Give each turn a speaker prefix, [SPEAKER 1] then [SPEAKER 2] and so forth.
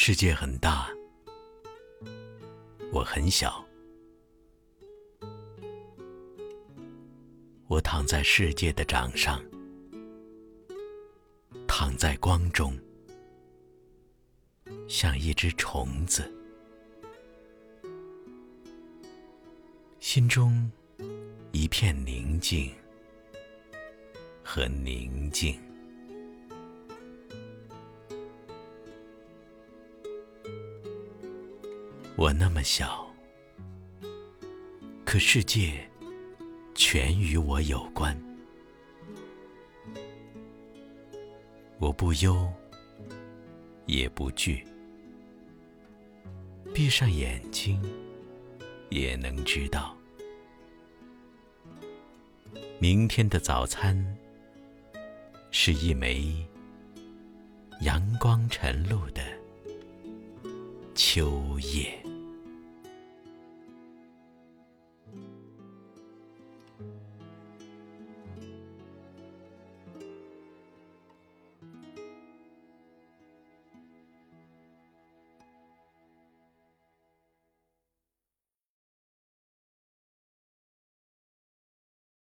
[SPEAKER 1] 世界很大，我很小。我躺在世界的掌上，躺在光中，像一只虫子，心中一片宁静和宁静。我那么小，可世界全与我有关。我不忧，也不惧，闭上眼睛也能知道，明天的早餐是一枚阳光晨露的秋叶。